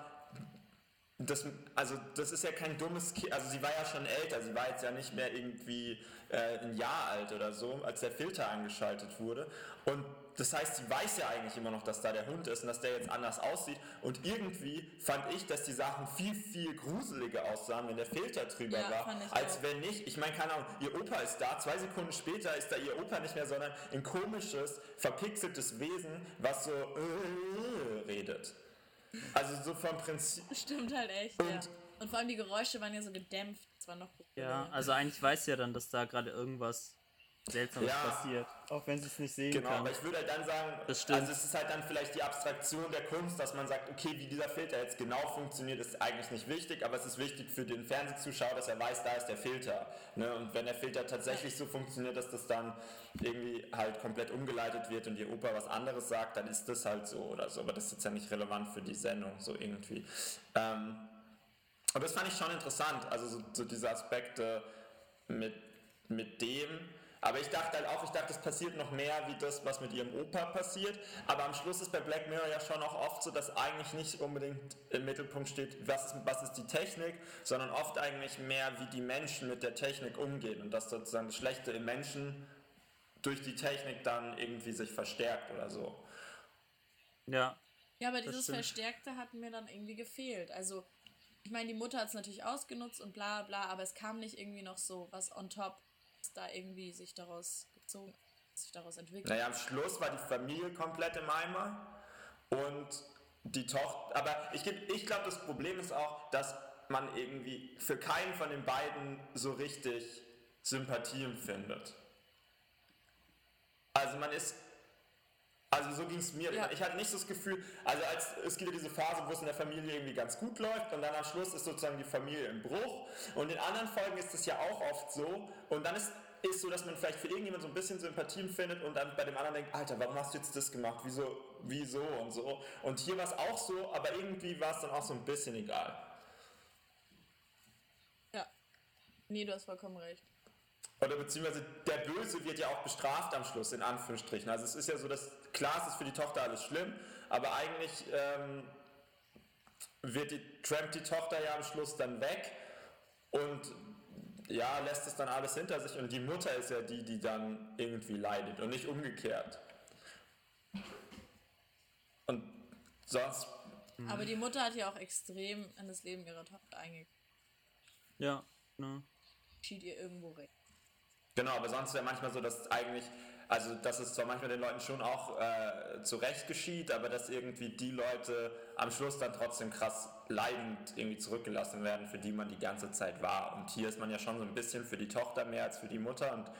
Speaker 1: das, also das ist ja kein dummes Kind, also sie war ja schon älter, sie war jetzt ja nicht mehr irgendwie äh, ein Jahr alt oder so, als der Filter angeschaltet wurde. Und das heißt, sie weiß ja eigentlich immer noch, dass da der Hund ist und dass der jetzt anders aussieht. Und irgendwie fand ich, dass die Sachen viel, viel gruseliger aussahen, wenn der Filter drüber
Speaker 2: Ja,
Speaker 1: war, als
Speaker 2: auch.
Speaker 1: wenn nicht. Ich meine, keine Ahnung, ihr Opa ist da, zwei Sekunden später ist da ihr Opa nicht mehr, sondern ein komisches, verpixeltes Wesen, was so äh, redet. Also so vom Prinzip.
Speaker 2: Stimmt halt echt,
Speaker 1: Und-
Speaker 2: ja. Und vor allem die Geräusche waren ja so gedämpft. Das war noch
Speaker 3: ja, also eigentlich weiß sie ja dann, dass da gerade irgendwas Seltsames
Speaker 1: Ja.
Speaker 3: passiert. Auch wenn sie es nicht sehen
Speaker 1: Genau,
Speaker 3: kann.
Speaker 1: aber ich würde halt dann sagen, also es ist halt dann vielleicht die Abstraktion der Kunst, dass man sagt, okay, wie dieser Filter jetzt genau funktioniert, ist eigentlich nicht wichtig, aber es ist wichtig für den Fernsehzuschauer, dass er weiß, da ist der Filter. Ne? Und wenn der Filter tatsächlich so funktioniert, dass das dann irgendwie halt komplett umgeleitet wird und ihr Opa was anderes sagt, dann ist das halt so oder so. Aber das ist jetzt ja nicht relevant für die Sendung, so irgendwie. Ähm, aber das fand ich schon interessant, also so, so diese Aspekte mit, mit dem. Aber ich dachte halt auch, ich dachte, es passiert noch mehr wie das, was mit ihrem Opa passiert. Aber am Schluss ist bei Black Mirror ja schon auch oft so, dass eigentlich nicht unbedingt im Mittelpunkt steht, was ist, was ist die Technik, sondern oft eigentlich mehr, wie die Menschen mit der Technik umgehen und dass sozusagen das Schlechte im Menschen durch die Technik dann irgendwie sich verstärkt oder so.
Speaker 3: Ja,
Speaker 2: Ja, aber dieses
Speaker 3: stimmt.
Speaker 2: Verstärkte hat mir dann irgendwie gefehlt. Also, ich meine, die Mutter hat es natürlich ausgenutzt und bla bla, aber es kam nicht irgendwie noch so was on top, was da irgendwie sich daraus gezogen, sich daraus entwickelt.
Speaker 1: Naja, am Schluss war die Familie komplett im Eimer und die Tochter. Aber ich, ich glaube, das Problem ist auch, dass man irgendwie für keinen von den beiden so richtig Sympathie empfindet. Also man ist. Also so ging es mir.
Speaker 2: Ja.
Speaker 1: Ich hatte nicht so das Gefühl, also als es gibt ja diese Phase, wo es in der Familie irgendwie ganz gut läuft und dann am Schluss ist sozusagen die Familie im Bruch. Und in anderen Folgen ist es ja auch oft so. Und dann ist ist so, dass man vielleicht für irgendjemand so ein bisschen Sympathie empfindet und dann bei dem anderen denkt, Alter, warum hast du jetzt das gemacht? Wieso, wieso und so. Und hier war es auch so, aber irgendwie war es dann auch so ein bisschen egal.
Speaker 2: Ja. Nee, du hast vollkommen recht.
Speaker 1: Oder beziehungsweise der Böse wird ja auch bestraft am Schluss, in Anführungsstrichen. Also es ist ja so, dass klar es ist für die Tochter alles schlimm, aber eigentlich ähm, wird die, trampt die Tochter ja am Schluss dann weg und ja, lässt es dann alles hinter sich und die Mutter ist ja die, die dann irgendwie leidet und nicht umgekehrt. Und sonst,
Speaker 2: Aber die Mutter hat ja auch extrem in das Leben ihrer Tochter eingegangen.
Speaker 3: Ja, ne?
Speaker 2: Schied ihr irgendwo recht.
Speaker 1: Genau, aber sonst ja manchmal so, dass eigentlich, also dass es zwar manchmal den Leuten schon auch äh, zurecht geschieht, aber dass irgendwie die Leute am Schluss dann trotzdem krass leidend irgendwie zurückgelassen werden, für die man die ganze Zeit war. Und hier ist man ja schon so ein bisschen für die Tochter mehr als für die Mutter und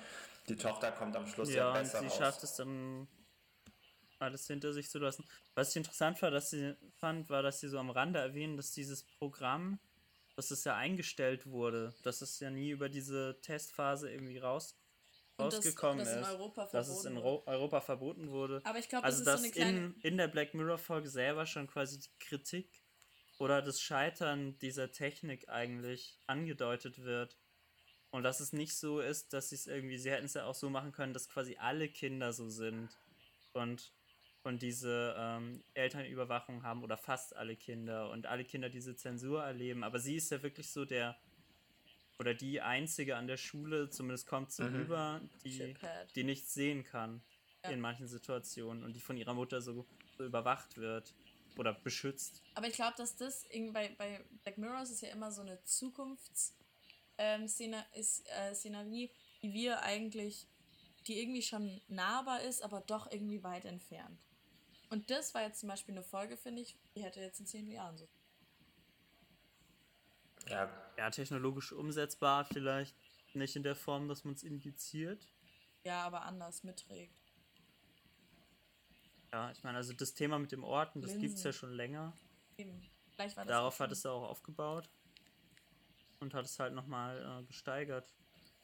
Speaker 1: die Tochter kommt am Schluss ja,
Speaker 3: Ja, und
Speaker 1: besser
Speaker 3: sie
Speaker 1: raus.
Speaker 3: schafft es dann alles hinter sich zu lassen. Was ich interessant war, dass sie fand, war, dass sie so am Rande erwähnen, dass dieses Programm, dass es ja eingestellt wurde, dass es ja nie über diese Testphase irgendwie raus
Speaker 2: das-
Speaker 3: rausgekommen
Speaker 2: das in
Speaker 3: ist, dass es in Ro Europa verboten wurde.
Speaker 2: Aber ich glaube,
Speaker 3: also
Speaker 2: das ist
Speaker 3: dass
Speaker 2: so eine kleine.
Speaker 3: in, in der Black Mirror Folge selber schon quasi die Kritik oder das Scheitern dieser Technik eigentlich angedeutet wird. Und dass es nicht so ist, dass sie es irgendwie, sie hätten es ja auch so machen können, dass quasi alle Kinder so sind und, und diese ähm, Elternüberwachung haben oder fast alle Kinder und alle Kinder diese Zensur erleben. Aber sie ist ja wirklich so der oder die einzige an der Schule, zumindest kommt so rüber, die, die nichts sehen kann
Speaker 2: Ja.
Speaker 3: in manchen Situationen und die von ihrer Mutter so, so überwacht wird oder beschützt.
Speaker 2: Aber ich glaube, dass das irgendwie bei, bei Black Mirrors ist ja immer so eine Zukunfts ähm, äh, Szenerie, die wir eigentlich, die irgendwie schon nahbar ist, aber doch irgendwie weit entfernt. Und das war jetzt zum Beispiel eine Folge, finde ich, die hätte jetzt in zehn Jahren so.
Speaker 1: Ja,
Speaker 3: Ja, technologisch umsetzbar, vielleicht nicht in der Form, dass man es indiziert.
Speaker 2: Ja, aber anders mitträgt.
Speaker 3: Ja, ich meine, also das Thema mit dem Orten, das gibt es ja schon länger.
Speaker 2: Eben. Vielleicht war das
Speaker 3: Darauf hat es auch aufgebaut und hat es halt nochmal äh, gesteigert,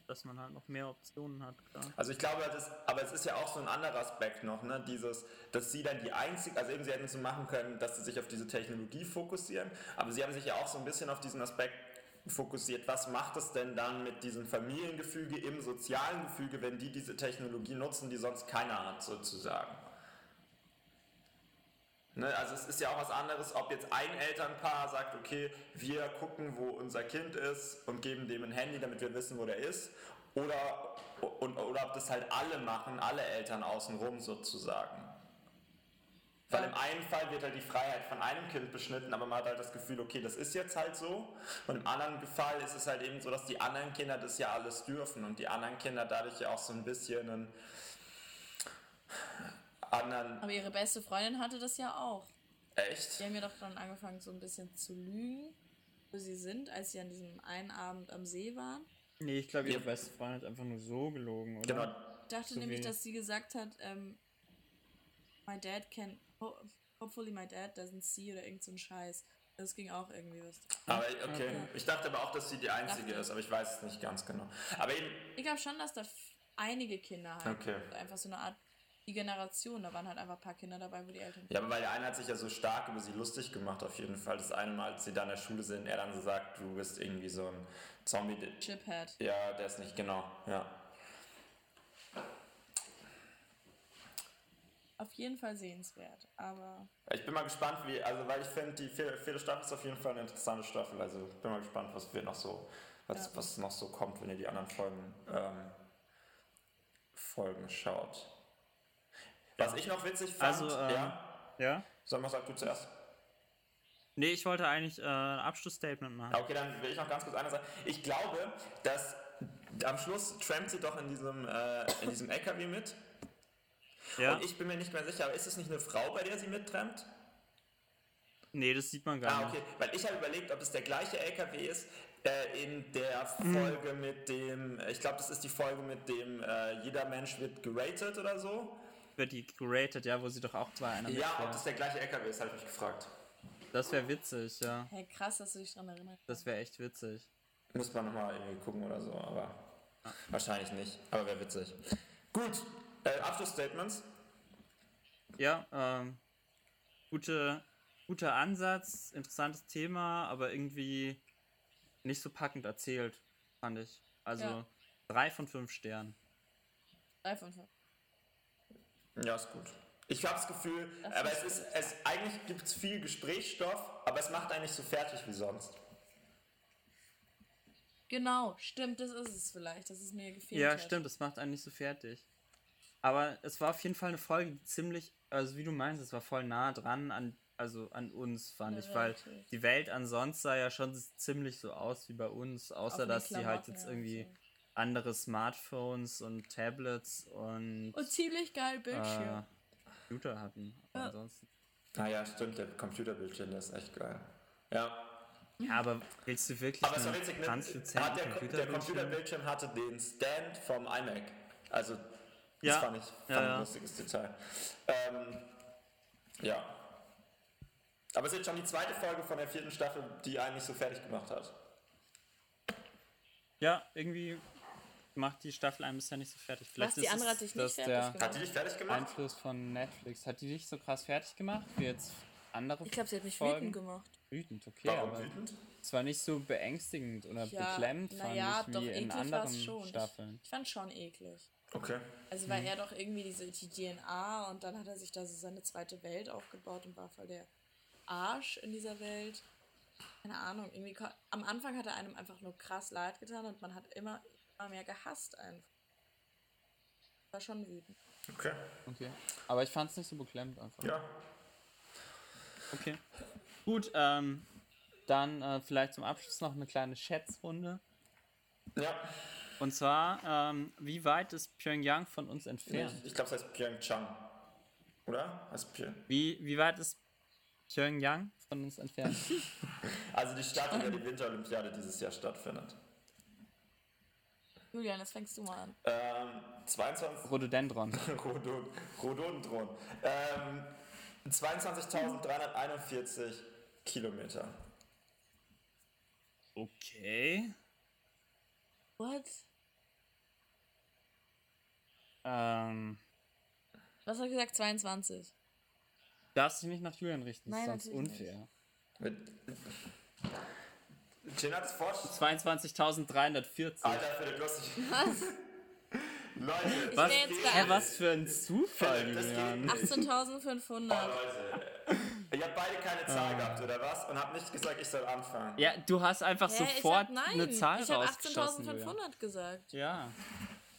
Speaker 3: dass man halt noch mehr Optionen hat, klar.
Speaker 1: Also ich glaube, das, aber es ist ja auch so ein anderer Aspekt noch, ne? Dieses, dass sie dann die einzige, also eben sie hätten es so machen können, dass sie sich auf diese Technologie fokussieren, aber sie haben sich ja auch so ein bisschen auf diesen Aspekt fokussiert. Was macht es denn dann mit diesem Familiengefüge im sozialen Gefüge, wenn die diese Technologie nutzen, die sonst keiner hat, sozusagen? Ne, also es ist ja auch was anderes, ob jetzt ein Elternpaar sagt, okay, wir gucken, wo unser Kind ist und geben dem ein Handy, damit wir wissen, wo der ist, oder, und, oder ob das halt alle machen, alle Eltern außenrum sozusagen. Weil im einen Fall wird halt die Freiheit von einem Kind beschnitten, aber man hat halt das Gefühl, okay, das ist jetzt halt so. Und im anderen Fall ist es halt eben so, dass die anderen Kinder das ja alles dürfen und die anderen Kinder dadurch ja auch so ein bisschen einen anderen.
Speaker 2: Aber ihre beste Freundin hatte das ja auch.
Speaker 1: Echt?
Speaker 2: Die haben ja doch dann angefangen, so ein bisschen zu lügen, wo sie sind, als sie an diesem einen Abend am See waren.
Speaker 3: Nee, ich glaube, ihre
Speaker 1: Ja.
Speaker 3: beste Freundin hat einfach nur so gelogen, oder?
Speaker 1: Genau.
Speaker 2: Ich dachte
Speaker 3: So
Speaker 2: nämlich,
Speaker 3: wie-
Speaker 2: dass sie gesagt hat, ähm, my dad can, ho hopefully my dad doesn't see oder irgend so ein Scheiß. Das ging auch irgendwie was.
Speaker 1: Aber okay,
Speaker 2: Ja.
Speaker 1: ich dachte aber auch, dass sie die einzige
Speaker 2: Dachte.
Speaker 1: ist, aber ich weiß es nicht ganz genau. Aber eben,
Speaker 2: Ich glaube schon, dass da einige Kinder halt,
Speaker 1: Okay.
Speaker 2: einfach so eine Art, die Generation, da waren halt einfach ein paar Kinder dabei, wo die Eltern.
Speaker 1: ja, aber weil der eine hat sich ja so stark über sie lustig gemacht, auf jeden Fall. Das eine Mal, als sie da in der Schule sind, er dann so sagt, du bist irgendwie so ein Zombie.
Speaker 2: Chiphead.
Speaker 1: Ja, der ist nicht genau, ja.
Speaker 2: Auf jeden Fall sehenswert, aber
Speaker 1: Ich bin mal gespannt, wie, also weil ich finde, die vierte, vierte Staffel ist auf jeden Fall eine interessante Staffel. Also ich bin mal gespannt, was wir noch so, was,
Speaker 2: Ja.
Speaker 1: was noch so kommt, wenn ihr die anderen Folgen, ähm, Folgen schaut. Was ich noch witzig fand,
Speaker 3: Also, ähm,
Speaker 1: ja,
Speaker 3: Ja?
Speaker 1: Sag mal, sag du zuerst.
Speaker 3: Nee, ich wollte eigentlich äh, ein Abschlussstatement machen.
Speaker 1: Okay, dann will ich noch ganz kurz eine sagen. Ich glaube, dass am Schluss trampt sie doch in diesem, äh, in diesem LKW mit.
Speaker 3: Ja?
Speaker 1: Und ich bin mir nicht mehr sicher, aber ist es nicht eine Frau, bei der sie mittrampt?
Speaker 3: Nee, das sieht man gar
Speaker 1: Ah,
Speaker 3: nicht.
Speaker 1: okay. Weil ich habe überlegt, ob es der gleiche LKW ist äh, in der Folge mit dem, ich glaube, das ist die Folge mit dem, äh, jeder Mensch wird geratet oder so.
Speaker 3: Wird die geratet, ja, wo sie doch auch bei einer
Speaker 1: Ja, ob das der gleiche LKW ist, habe ich mich gefragt.
Speaker 3: Das wäre witzig, ja.
Speaker 2: Hey, krass, dass du dich dran erinnerst.
Speaker 3: Das wäre echt witzig.
Speaker 1: Muss man nochmal irgendwie gucken oder so, aber wahrscheinlich nicht. Aber wäre witzig. Gut, äh, Abschlussstatements.
Speaker 3: Ja, ähm, gute, guter Ansatz, interessantes Thema, aber irgendwie nicht so packend erzählt, fand ich. Also
Speaker 2: Ja.
Speaker 3: drei von fünf Sternen.
Speaker 2: Drei von fünf.
Speaker 1: Ja, ist gut. Ich habe das Gefühl,
Speaker 2: Das
Speaker 1: aber
Speaker 2: ist
Speaker 1: es ist, es, eigentlich gibt es viel Gesprächsstoff, aber es macht einen nicht so fertig wie sonst.
Speaker 2: Genau, stimmt, das ist es vielleicht, dass es mir gefehlt
Speaker 3: Ja,
Speaker 2: hat.
Speaker 3: stimmt, das macht einen nicht so fertig. Aber es war auf jeden Fall eine Folge, die ziemlich, also wie du meinst, es war voll nah dran an, also an uns, fand
Speaker 2: Ja,
Speaker 3: ich, weil
Speaker 2: relativ.
Speaker 3: die Welt ansonsten sah ja schon ziemlich so aus wie bei uns, außer dass sie halt jetzt
Speaker 2: ja,
Speaker 3: irgendwie
Speaker 2: so.
Speaker 3: Andere Smartphones und Tablets und
Speaker 2: Und ziemlich geil
Speaker 3: äh,
Speaker 2: Bildschirm.
Speaker 3: Computer hatten.
Speaker 2: Ja.
Speaker 3: ansonsten.
Speaker 1: Naja, stimmt, der Computerbildschirm, der ist echt geil. Ja.
Speaker 3: Ja, aber willst du wirklich
Speaker 1: Aber es war
Speaker 3: einen
Speaker 1: witzig, ne?
Speaker 3: translucenten
Speaker 1: hat der, der
Speaker 3: Computerbildschirm?
Speaker 1: Computerbildschirm hatte den Stand vom iMac. Also, das
Speaker 3: Ja.
Speaker 1: fand ich, fand
Speaker 3: Ja,
Speaker 1: ein
Speaker 3: ja.
Speaker 1: lustiges Detail. Ähm, ja. Aber es ist jetzt schon die zweite Folge von der vierten Staffel, die einen nicht so fertig gemacht hat.
Speaker 3: Ja, irgendwie macht die Staffel ein bisschen nicht so fertig. Vielleicht
Speaker 2: die
Speaker 3: ist
Speaker 2: andere hat dich nicht fertig
Speaker 3: der
Speaker 2: gemacht.
Speaker 1: Hat die dich fertig gemacht?
Speaker 3: Einfluss von Netflix. Hat die dich so krass fertig gemacht wie jetzt andere
Speaker 2: Ich glaube, sie hat mich
Speaker 3: Folgen?
Speaker 2: wütend gemacht.
Speaker 3: Wütend, okay,
Speaker 1: Warum
Speaker 3: aber
Speaker 1: wütend?
Speaker 3: es war nicht so beängstigend oder
Speaker 2: Ja,
Speaker 3: beklemmt, fand
Speaker 2: naja,
Speaker 3: ich,
Speaker 2: doch
Speaker 3: wie in
Speaker 2: eklig war
Speaker 3: anderen
Speaker 2: es schon.
Speaker 3: Staffeln.
Speaker 2: Ich, ich fand schon eklig.
Speaker 1: Okay.
Speaker 2: Also
Speaker 3: Mhm.
Speaker 2: weil er doch irgendwie diese die DNA und dann hat er sich da so seine zweite Welt aufgebaut und war voll der Arsch in dieser Welt. Keine Ahnung, irgendwie am Anfang hat er einem einfach nur krass leid getan und man hat immer, immer mehr gehasst einfach. War schon wütend.
Speaker 1: Okay.
Speaker 3: Okay. Aber ich fand es nicht so beklemmt einfach.
Speaker 1: Ja.
Speaker 3: Okay. Gut, ähm, dann äh, vielleicht zum Abschluss noch eine kleine Schätzrunde.
Speaker 1: Ja.
Speaker 3: Und zwar, ähm, wie weit ist Pyongyang von uns entfernt?
Speaker 1: Ich, ich glaube, es heißt Pyeongchang. Oder? Heißt Pyeong.
Speaker 3: Wie, wie weit ist Pyongyang von uns entfernt?
Speaker 1: Also die Stadt, in der die Winterolympiade dieses Jahr stattfindet.
Speaker 2: Julian, jetzt fängst du mal an.
Speaker 1: Ähm, 22.
Speaker 3: Rhododendron.
Speaker 1: Rhododendron. Ähm, 22.341 Kilometer.
Speaker 3: Okay.
Speaker 2: What?
Speaker 3: Ähm,
Speaker 2: Was hat er gesagt? 22.
Speaker 3: darfst dich nicht nach Julian richten,
Speaker 2: Nein,
Speaker 3: das ist sonst unfair.
Speaker 1: Mit Jin hat es vor.
Speaker 3: 22.340.
Speaker 1: Alter, Philipp, lustig.
Speaker 2: Was?
Speaker 1: Leute,
Speaker 2: Ich
Speaker 3: Was,
Speaker 2: jetzt bei
Speaker 3: was für ein Zufall, Julian.
Speaker 1: nicht.
Speaker 2: 18.500.
Speaker 1: Leute. Ich habe beide keine Zahl gehabt, oder was? Und habe nicht gesagt, ich soll anfangen.
Speaker 3: Ja, du hast einfach
Speaker 2: Hä,
Speaker 3: sofort
Speaker 2: ich hab, nein,
Speaker 3: eine Zahl
Speaker 2: ich habe
Speaker 3: rausgeschossen. Julian.
Speaker 2: 18.500 gesagt.
Speaker 3: Ja.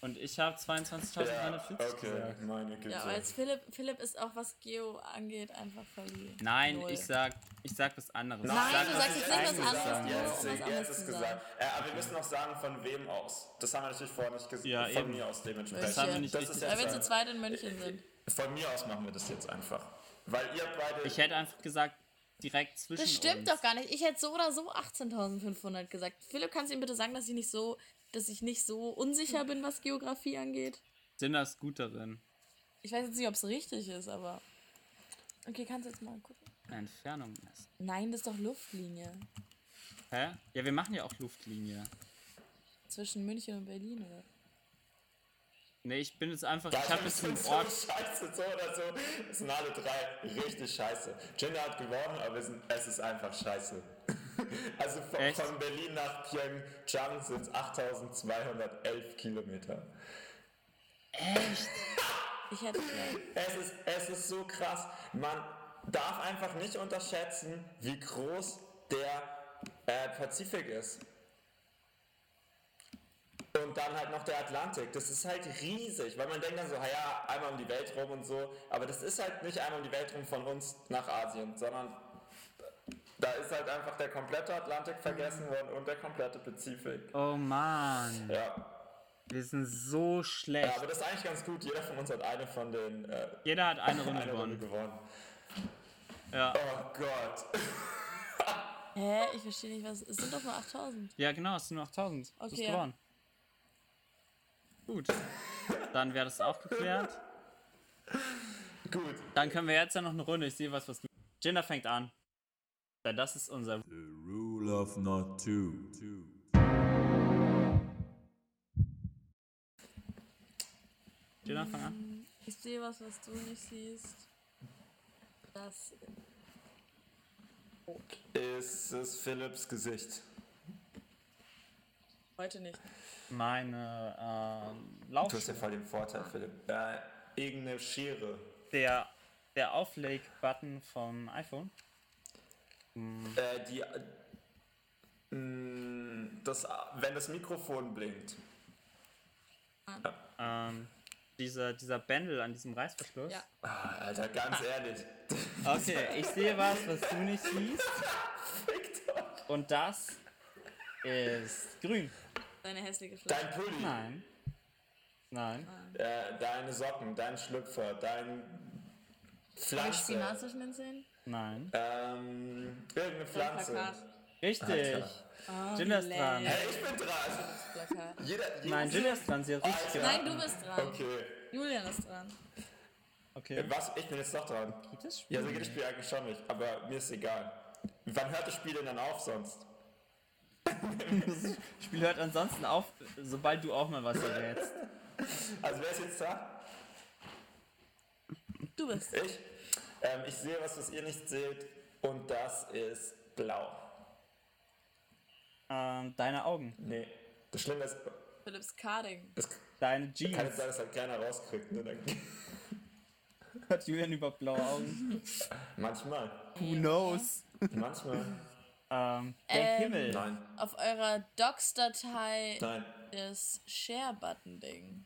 Speaker 3: Und ich habe 22.340
Speaker 1: Ja,
Speaker 3: gesagt.
Speaker 1: okay, meine Güte.
Speaker 2: Ja, aber jetzt Philipp, Philipp ist auch, was Geo angeht, einfach verliebt.
Speaker 3: Nein,
Speaker 2: Null.
Speaker 3: ich sag, ich sag was anderes.
Speaker 1: Nein,
Speaker 3: ich sag,
Speaker 2: du
Speaker 3: was
Speaker 2: sagst
Speaker 3: ich
Speaker 2: jetzt nicht was anderes,
Speaker 3: will.
Speaker 1: Jetzt,
Speaker 2: was
Speaker 1: jetzt
Speaker 2: anderes
Speaker 1: ist gesagt. Äh, aber wir müssen noch sagen, von wem aus. Das haben wir natürlich vorher nicht gesagt.
Speaker 3: Ja,
Speaker 1: von
Speaker 3: eben.
Speaker 1: mir aus dementsprechend.
Speaker 3: Das haben wir nicht
Speaker 1: Das
Speaker 3: richtig
Speaker 1: ist
Speaker 2: Weil wir zu zweit in München sind.
Speaker 1: Von mir aus machen wir das jetzt einfach. Weil ihr beide.
Speaker 3: Ich hätte einfach gesagt, direkt zwischen
Speaker 2: Das stimmt
Speaker 3: uns.
Speaker 2: doch gar nicht. Ich hätte so oder so 18.500 gesagt. Philipp, kannst du ihm bitte sagen, dass ich nicht so, dass ich nicht so unsicher bin, was Geografie angeht?
Speaker 3: Sinna ist gut darin.
Speaker 2: Ich weiß jetzt nicht, ob es richtig ist, aber. Okay, kannst du jetzt mal gucken.
Speaker 3: Entfernung messen.
Speaker 2: Nein, das ist doch Luftlinie.
Speaker 3: Hä? Ja, wir machen ja auch Luftlinie.
Speaker 2: Zwischen München und Berlin, oder?
Speaker 3: Nee, ich bin jetzt einfach,
Speaker 1: Ja,
Speaker 3: ich habe
Speaker 1: wir
Speaker 3: jetzt einen
Speaker 1: sind
Speaker 3: Ort.
Speaker 1: so scheiße, so oder so. Es sind alle drei richtig scheiße. Jinder hat gewonnen, aber wir sind, es ist einfach scheiße. Also von, von Berlin nach Pyeongchang sind es 8211 Kilometer.
Speaker 3: Echt?
Speaker 2: Ich hätte.
Speaker 1: Es ist, es ist so krass. Man darf einfach nicht unterschätzen, wie groß der äh, Pazifik ist. Und dann halt noch der Atlantik. Das ist halt riesig, weil man denkt dann so, ja, einmal um die Welt rum und so. Aber das ist halt nicht einmal um die Welt rum von uns nach Asien, sondern da ist halt einfach der komplette Atlantik vergessen worden und der komplette Pazifik.
Speaker 3: Oh Mann.
Speaker 1: Ja.
Speaker 3: Wir sind so
Speaker 1: ja,
Speaker 3: schlecht.
Speaker 1: aber das ist eigentlich ganz gut. Jeder von uns hat eine von den äh,
Speaker 3: Jeder hat eine Runde
Speaker 1: eine Runde
Speaker 3: gewonnen.
Speaker 1: gewonnen.
Speaker 3: Ja.
Speaker 1: Oh Gott.
Speaker 2: Hä? Ich verstehe nicht, was. Es sind doch nur 8000.
Speaker 3: ja, genau, es sind nur 8000. Du hast
Speaker 2: Okay, ja.
Speaker 3: gewonnen. Gut. Dann wäre das auch geklärt.
Speaker 1: Gut.
Speaker 3: Dann können wir jetzt ja noch eine Runde. Ich sehe was, was du. Jinder fängt an. Denn das ist unser.
Speaker 4: The rule of not two.
Speaker 3: Jinder, fang an.
Speaker 2: Ich sehe was, was du nicht siehst. Das.
Speaker 1: Ist es Philips Gesicht?
Speaker 2: Heute nicht.
Speaker 3: Meine äh,
Speaker 1: Du hast ja voll den Vorteil, Philipp. Äh, irgendeine Schere.
Speaker 3: Der, der Aufleg-Button vom iPhone.
Speaker 1: Äh, die. Äh, mh, das, wenn das Mikrofon blinkt.
Speaker 3: Ähm, dieser, dieser Bändel an diesem Reißverschluss.
Speaker 2: Ja.
Speaker 1: Ah, Alter, ganz ehrlich.
Speaker 3: Okay, ich sehe was, was du nicht siehst. Und das ist grün.
Speaker 2: Deine hässliche Flasche.
Speaker 1: Dein Pulli,
Speaker 3: Nein. Nein.
Speaker 1: äh, deine Socken, dein Schlüpfer, dein
Speaker 2: Habe ich
Speaker 1: Pflanze.
Speaker 2: Spinat zwischen den Zähnen?
Speaker 3: Nein.
Speaker 1: Ähm, irgendeine
Speaker 2: Dein
Speaker 1: Pflanze.
Speaker 3: Richtig.
Speaker 2: Oh,
Speaker 3: dran.
Speaker 1: Hey, ich bin dran. Jeder, jeder
Speaker 3: Nein, Jill ist dran. Sie hat richtig geraten.
Speaker 2: Nein, du bist dran.
Speaker 1: Okay.
Speaker 2: Julian ist dran.
Speaker 3: Okay.
Speaker 1: Was? Ich bin jetzt doch dran.
Speaker 3: Geht das Spiel?
Speaker 1: Ja, so geht das Spiel eigentlich schon nicht, aber mir ist egal. Wann hört das Spiel denn dann auf sonst?
Speaker 3: Das Spiel hört ansonsten auf, sobald du auch mal was errätst.
Speaker 1: Also wer ist jetzt da?
Speaker 2: Du bist.
Speaker 1: Ich? Ähm, ich sehe was, was ihr nicht seht und das ist blau.
Speaker 3: Ähm, deine Augen.
Speaker 1: Nee. Das Schlimme ist,
Speaker 2: Philips Carding.
Speaker 1: es
Speaker 3: Deine
Speaker 1: kann jetzt
Speaker 3: Jeans.
Speaker 1: sein, dass halt keiner rauskriegt. Ne? Dann,
Speaker 3: Hat Julian überhaupt blaue Augen?
Speaker 1: manchmal.
Speaker 3: Who knows?
Speaker 1: Manchmal.
Speaker 3: Ähm, der
Speaker 2: Ähm,
Speaker 3: Himmel.
Speaker 1: Nein.
Speaker 2: Auf eurer Docs-Datei
Speaker 1: Nein.
Speaker 2: das Share-Button-Ding.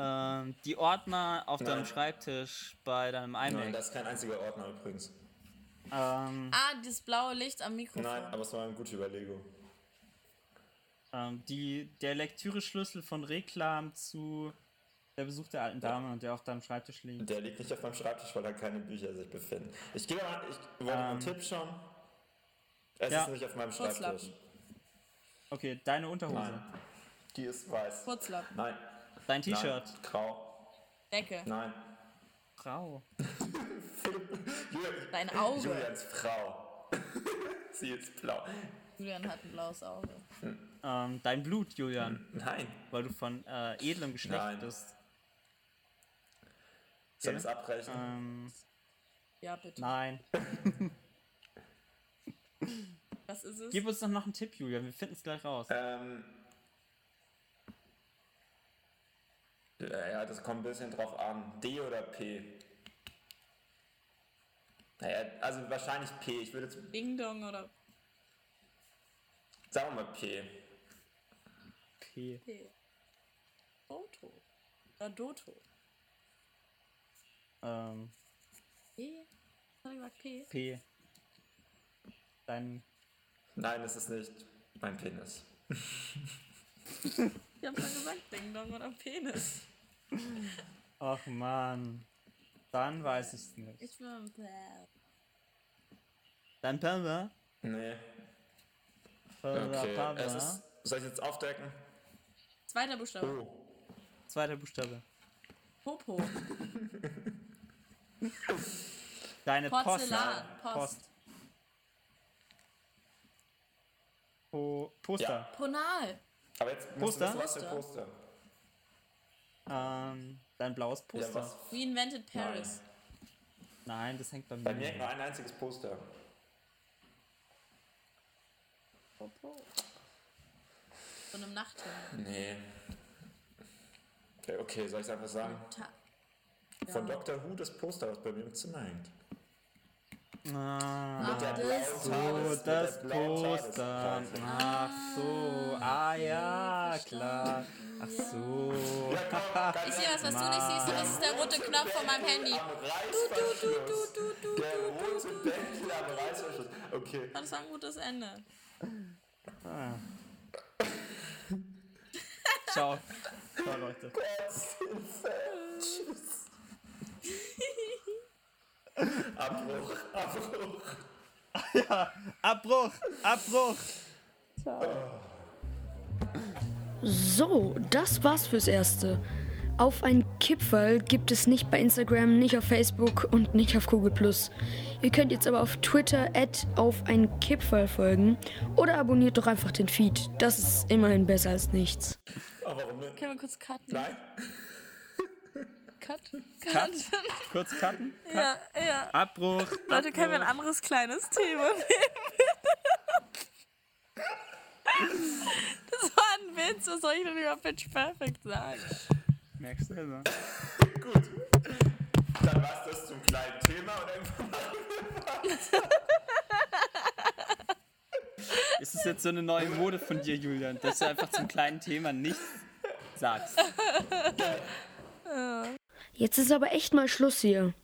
Speaker 3: Ähm, die Ordner auf deinem
Speaker 1: Nein.
Speaker 3: Schreibtisch bei deinem
Speaker 1: Nein,
Speaker 3: iMac.
Speaker 1: das ist kein einziger Ordner übrigens.
Speaker 3: Ähm,
Speaker 2: Ah, das blaue Licht am Mikrofon.
Speaker 1: Nein, aber es war eine gute Überlegung.
Speaker 3: ähm, die, der Lektüre-Schlüssel von Reklam zu der Besuch der alten Dame und der auf deinem Schreibtisch liegt.
Speaker 1: Der liegt nicht auf meinem Schreibtisch, weil da keine Bücher sich befinden. Ich gebe mal, ich wollte mal einen
Speaker 3: Ähm,
Speaker 1: Tipp schon. Es
Speaker 3: ja.
Speaker 1: ist nicht auf meinem Schreibtisch.
Speaker 2: Kurzlappen.
Speaker 3: Okay, deine Unterhose.
Speaker 1: Nein. Die ist weiß.
Speaker 2: Putzlappen.
Speaker 1: Nein.
Speaker 3: Dein T-Shirt.
Speaker 1: Grau.
Speaker 2: Decke.
Speaker 1: Nein.
Speaker 3: Frau.
Speaker 1: Julian,
Speaker 2: Dein Auge.
Speaker 1: Julians Frau. Sie ist blau.
Speaker 2: Julian hat ein blaues Auge.
Speaker 3: Ähm, dein Blut, Julian.
Speaker 1: Nein.
Speaker 3: Weil du von äh, edlem Geschlecht
Speaker 1: Nein.
Speaker 3: bist.
Speaker 1: Soll ich es abbrechen?
Speaker 3: Ähm,
Speaker 2: Ja, bitte.
Speaker 3: nein.
Speaker 2: Was ist es?
Speaker 3: Gib uns doch noch einen Tipp, Julian. Wir finden es gleich raus.
Speaker 1: Ähm. Ja, ja, das kommt ein bisschen drauf an. D oder P? Naja, also wahrscheinlich P. Ich würde jetzt.
Speaker 2: Ding Dong oder
Speaker 1: Sagen wir mal P.
Speaker 3: P.
Speaker 2: P? Foto. Oder Doto.
Speaker 3: Ähm,
Speaker 2: P? Hab ich gesagt P?
Speaker 3: P. Dein.
Speaker 1: Nein, es ist nicht mein Penis.
Speaker 2: Ich hab schon gesagt Ding Dong oder Penis.
Speaker 3: Ach man. Dann weiß ich's nicht.
Speaker 2: Ich bin.
Speaker 3: Dein Papa?
Speaker 1: Nee.
Speaker 3: Papa,
Speaker 1: Okay.
Speaker 3: Papa.
Speaker 1: Es ist, soll ich jetzt aufdecken?
Speaker 2: Zweiter Buchstabe.
Speaker 1: Oh.
Speaker 3: Zweiter Buchstabe.
Speaker 2: Popo.
Speaker 3: Deine
Speaker 2: Porzellan,
Speaker 3: Post.
Speaker 2: Post.
Speaker 3: Po Poster.
Speaker 1: Ja.
Speaker 2: Ponal.
Speaker 1: Aber jetzt
Speaker 3: Poster?
Speaker 1: du wissen, was für Poster.
Speaker 3: Ähm, dein blaues
Speaker 1: Ja,
Speaker 3: Poster.
Speaker 1: was?
Speaker 2: We invented Paris.
Speaker 3: Nein, das hängt bei mir.
Speaker 1: Bei mir hängt nur ein einziges Poster.
Speaker 2: Von einem Nachthimmel.
Speaker 1: Nee. Okay, okay, soll ich es einfach sagen?
Speaker 2: Ta
Speaker 1: Von
Speaker 2: Ja.
Speaker 1: Dr. Who das Poster, was bei mir im Zimmer hängt.
Speaker 3: Ah,
Speaker 1: Mit der
Speaker 2: das
Speaker 1: blauen
Speaker 3: so, das Poster. Ach so. Ah ja, klar. Ach so.
Speaker 2: Ich sehe was, was du nicht siehst, und das ist der rote Knopf von meinem Handy.
Speaker 1: Am Reißverschluss. Der rote Deckel am Reißverschluss. Okay.
Speaker 2: Das war ein gutes Ende.
Speaker 3: Ciao. Ciao, Leute.
Speaker 1: Abbruch, Abbruch.
Speaker 3: Abbruch! Abbruch!
Speaker 5: So, das war's fürs Erste. Auf ein Kipferl gibt es nicht bei Instagram, nicht auf Facebook und nicht auf Google+. Ihr könnt jetzt aber auf Twitter auf ein Kipferl folgen oder abonniert doch einfach den Feed. Das ist immerhin besser als nichts.
Speaker 1: Aber warum nicht?
Speaker 2: Können wir kurz cutten?
Speaker 1: Nein?
Speaker 2: Cut?
Speaker 3: Cut. Kurz cutten.
Speaker 2: Ja, ja.
Speaker 3: Abbruch.
Speaker 2: Leute, können wir ein anderes kleines Thema nehmen? Das war ein Witz, was soll ich denn über Pitch Perfect sagen?
Speaker 3: Merkst du selber.
Speaker 1: Gut. Dann war's das zum kleinen Thema und irgendwann machen
Speaker 3: Ist es jetzt so eine neue Mode von dir, Julian, dass du einfach zum kleinen Thema nichts sagst?
Speaker 5: Jetzt ist aber echt mal Schluss hier.